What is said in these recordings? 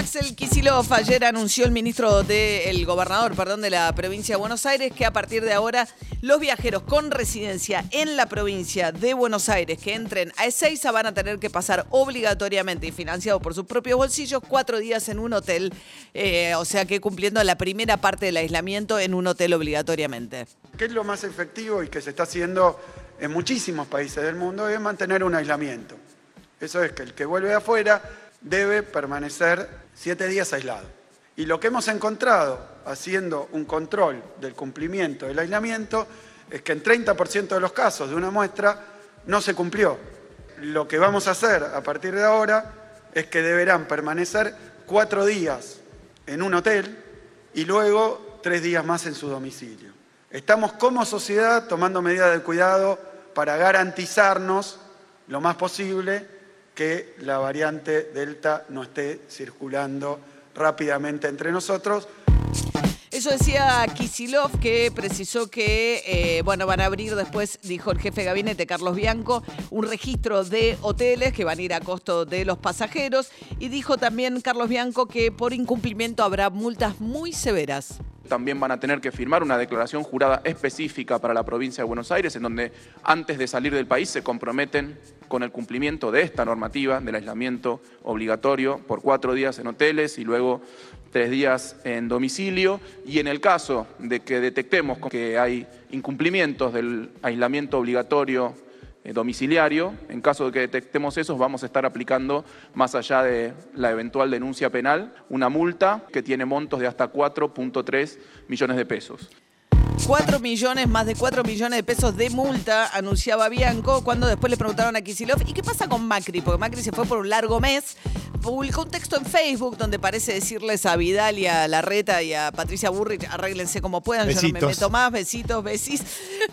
Axel Kicillof ayer anunció el ministro del gobernador, perdón, de la provincia de Buenos Aires que a partir de ahora los viajeros con residencia en la provincia de Buenos Aires que entren a Ezeiza van a tener que pasar obligatoriamente y financiado por sus propios bolsillos cuatro días en un hotel, eh, o sea que cumpliendo la primera parte del aislamiento en un hotel obligatoriamente. ¿Qué es lo más efectivo y que se está haciendo en muchísimos países del mundo? Es mantener un aislamiento. Eso es que el que vuelve afuera debe permanecer siete días aislado. Y lo que hemos encontrado haciendo un control del cumplimiento del aislamiento es que en 30% de los casos de una muestra no se cumplió. Lo que vamos a hacer a partir de ahora es que deberán permanecer cuatro días en un hotel y luego tres días más en su domicilio. Estamos como sociedad tomando medidas de cuidado para garantizarnos lo más posible que la variante Delta no esté circulando rápidamente entre nosotros. Eso decía Kisilov, que precisó que, eh, bueno, van a abrir después, dijo el jefe de gabinete Carlos Bianco, un registro de hoteles que van a ir a costo de los pasajeros. Y dijo también Carlos Bianco que por incumplimiento habrá multas muy severas también van a tener que firmar una declaración jurada específica para la provincia de Buenos Aires, en donde antes de salir del país se comprometen con el cumplimiento de esta normativa del aislamiento obligatorio por cuatro días en hoteles y luego tres días en domicilio. Y en el caso de que detectemos que hay incumplimientos del aislamiento obligatorio domiciliario. En caso de que detectemos esos, vamos a estar aplicando, más allá de la eventual denuncia penal, una multa que tiene montos de hasta 4.3 millones de pesos. 4 millones, más de 4 millones de pesos de multa, anunciaba Bianco, cuando después le preguntaron a Kisilov, ¿y qué pasa con Macri? Porque Macri se fue por un largo mes, publicó un texto en Facebook donde parece decirles a Vidal y a Larreta y a Patricia Burrich, arréglense como puedan, yo no me meto más, besitos, besis,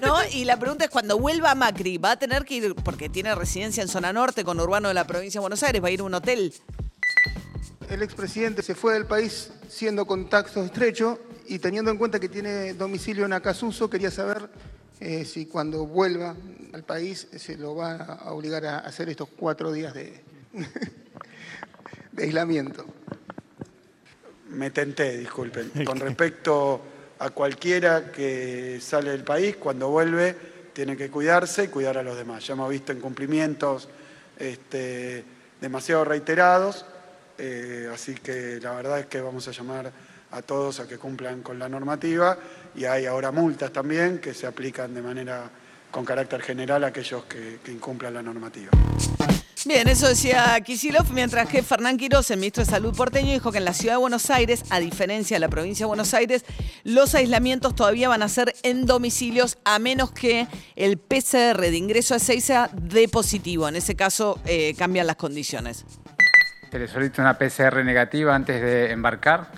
¿no? Y la pregunta es, cuando vuelva Macri, ¿va a tener que ir, porque tiene residencia en zona norte, con urbano de la provincia de Buenos Aires, va a ir a un hotel? El expresidente se fue del país siendo contacto estrecho y teniendo en cuenta que tiene domicilio en Acasuso, quería saber eh, si cuando vuelva al país se lo va a obligar a hacer estos cuatro días de, de aislamiento. Me tenté, disculpen. Con respecto a cualquiera que sale del país, cuando vuelve tiene que cuidarse y cuidar a los demás. Ya hemos visto incumplimientos este, demasiado reiterados, eh, así que la verdad es que vamos a llamar a todos a que cumplan con la normativa y hay ahora multas también que se aplican de manera con carácter general a aquellos que, incumplan la normativa. Bien, eso decía Kisilov, mientras que Fernán Quiroz, el ministro de Salud porteño, dijo que en la ciudad de Buenos Aires, a diferencia de la provincia de Buenos Aires, los aislamientos todavía van a ser en domicilios a menos que el PCR de ingreso a Seiza dé positivo. En ese caso, eh, cambian las condiciones. Se una PCR negativa antes de embarcar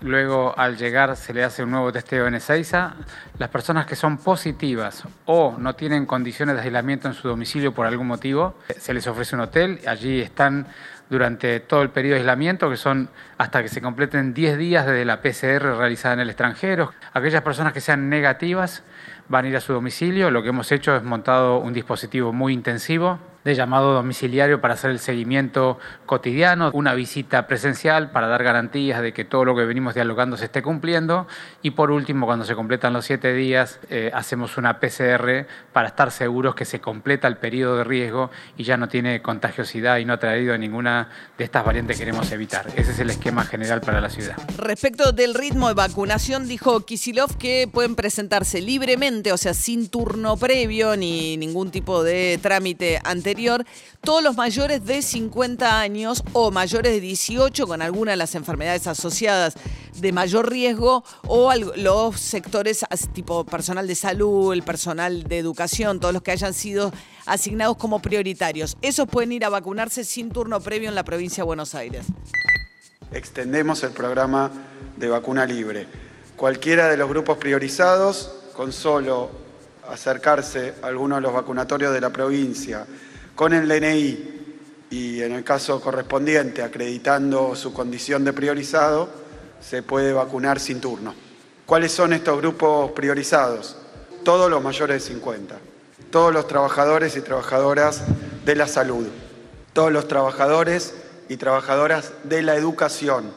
Luego, al llegar, se le hace un nuevo testeo en Ezeiza. Las personas que son positivas o no tienen condiciones de aislamiento en su domicilio por algún motivo, se les ofrece un hotel. Allí están durante todo el periodo de aislamiento, que son hasta que se completen 10 días desde la PCR realizada en el extranjero. Aquellas personas que sean negativas van a ir a su domicilio. Lo que hemos hecho es montado un dispositivo muy intensivo de llamado domiciliario para hacer el seguimiento cotidiano, una visita presencial para dar garantías de que todo lo que venimos dialogando se esté cumpliendo y por último, cuando se completan los siete días, eh, hacemos una PCR para estar seguros que se completa el periodo de riesgo y ya no tiene contagiosidad y no ha traído ninguna de estas variantes que queremos evitar. Ese es el esquema general para la ciudad. Respecto del ritmo de vacunación, dijo Kisilov que pueden presentarse libremente, o sea, sin turno previo ni ningún tipo de trámite anterior todos los mayores de 50 años o mayores de 18 con alguna de las enfermedades asociadas de mayor riesgo o los sectores tipo personal de salud, el personal de educación, todos los que hayan sido asignados como prioritarios. Esos pueden ir a vacunarse sin turno previo en la provincia de Buenos Aires. Extendemos el programa de vacuna libre. Cualquiera de los grupos priorizados con solo acercarse a alguno de los vacunatorios de la provincia con el DNI y en el caso correspondiente acreditando su condición de priorizado, se puede vacunar sin turno. ¿Cuáles son estos grupos priorizados? Todos los mayores de 50, todos los trabajadores y trabajadoras de la salud, todos los trabajadores y trabajadoras de la educación,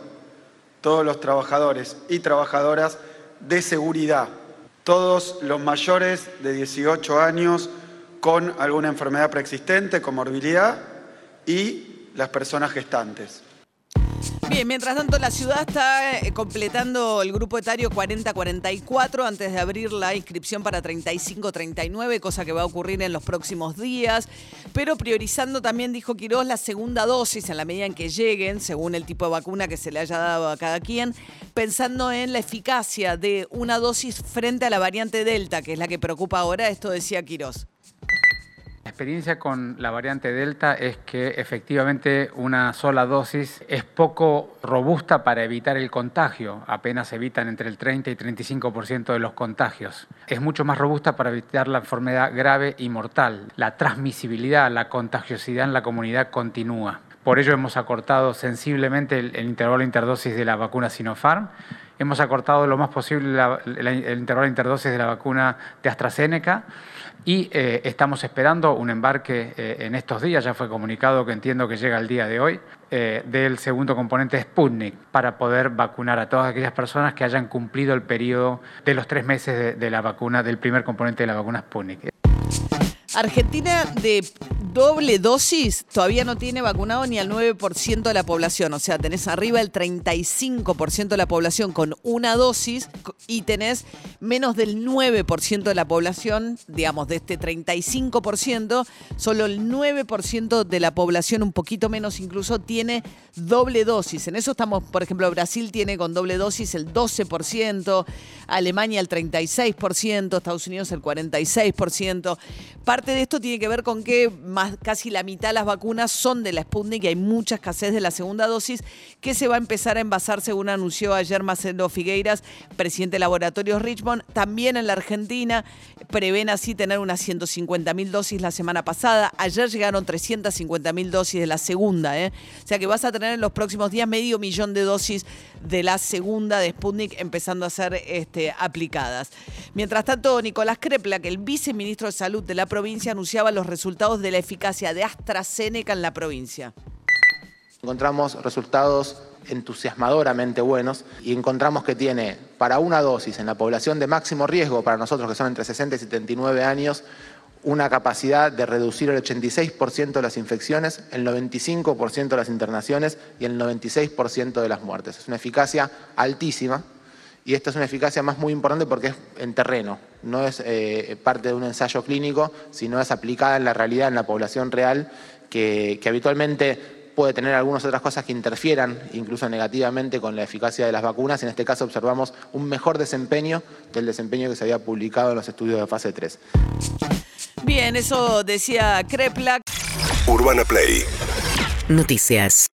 todos los trabajadores y trabajadoras de seguridad, todos los mayores de 18 años con alguna enfermedad preexistente, comorbilidad y las personas gestantes. Bien, mientras tanto la ciudad está eh, completando el grupo etario 40-44 antes de abrir la inscripción para 35-39, cosa que va a ocurrir en los próximos días, pero priorizando también, dijo Quirós, la segunda dosis en la medida en que lleguen, según el tipo de vacuna que se le haya dado a cada quien, pensando en la eficacia de una dosis frente a la variante Delta, que es la que preocupa ahora, esto decía Quirós. Experiencia con la variante Delta es que efectivamente una sola dosis es poco robusta para evitar el contagio, apenas evitan entre el 30 y 35% de los contagios. Es mucho más robusta para evitar la enfermedad grave y mortal. La transmisibilidad, la contagiosidad en la comunidad continúa. Por ello hemos acortado sensiblemente el, intervalo interdosis de la vacuna Sinopharm. Hemos acortado lo más posible el intervalo interdosis de la vacuna de AstraZeneca y eh, estamos esperando un embarque eh, en estos días, ya fue comunicado que entiendo que llega el día de hoy, eh, del segundo componente Sputnik para poder vacunar a todas aquellas personas que hayan cumplido el periodo de los tres meses de la vacuna, del primer componente de la vacuna Sputnik. Argentina de doble dosis todavía no tiene vacunado ni al 9% de la población. O sea, tenés arriba el 35% de la población con una dosis y tenés menos del 9% de la población, digamos, de este 35%, solo el 9% de la población, un poquito menos incluso, tiene doble dosis. En eso estamos, por ejemplo, Brasil tiene con doble dosis el 12%, Alemania el 36%, Estados Unidos el 46%. Parte de esto tiene que ver con que casi la mitad de las vacunas son de la Sputnik y hay mucha escasez de la segunda dosis que se va a empezar a envasar, según anunció ayer Marcelo Figueiras, presidente de Laboratorios Richmond. También en la Argentina prevén así tener unas 150 mil dosis la semana pasada. Ayer llegaron 350 mil dosis de la segunda. ¿eh? O sea que vas a tener en los próximos días medio millón de dosis de la segunda de Sputnik empezando a ser este, aplicadas. Mientras tanto, Nicolás Crepla, que el viceministro de Salud de la anunciaba los resultados de la eficacia de AstraZeneca en la provincia. Encontramos resultados entusiasmadoramente buenos y encontramos que tiene para una dosis en la población de máximo riesgo, para nosotros que son entre 60 y 79 años, una capacidad de reducir el 86% de las infecciones, el 95% de las internaciones y el 96% de las muertes. Es una eficacia altísima y esta es una eficacia más muy importante porque es en terreno, no es eh, parte de un ensayo clínico, sino es aplicada en la realidad, en la población real, que, que habitualmente puede tener algunas otras cosas que interfieran incluso negativamente con la eficacia de las vacunas. En este caso observamos un mejor desempeño del desempeño que se había publicado en los estudios de fase 3. Bien, eso decía Kreplak. Urbana Play. Noticias.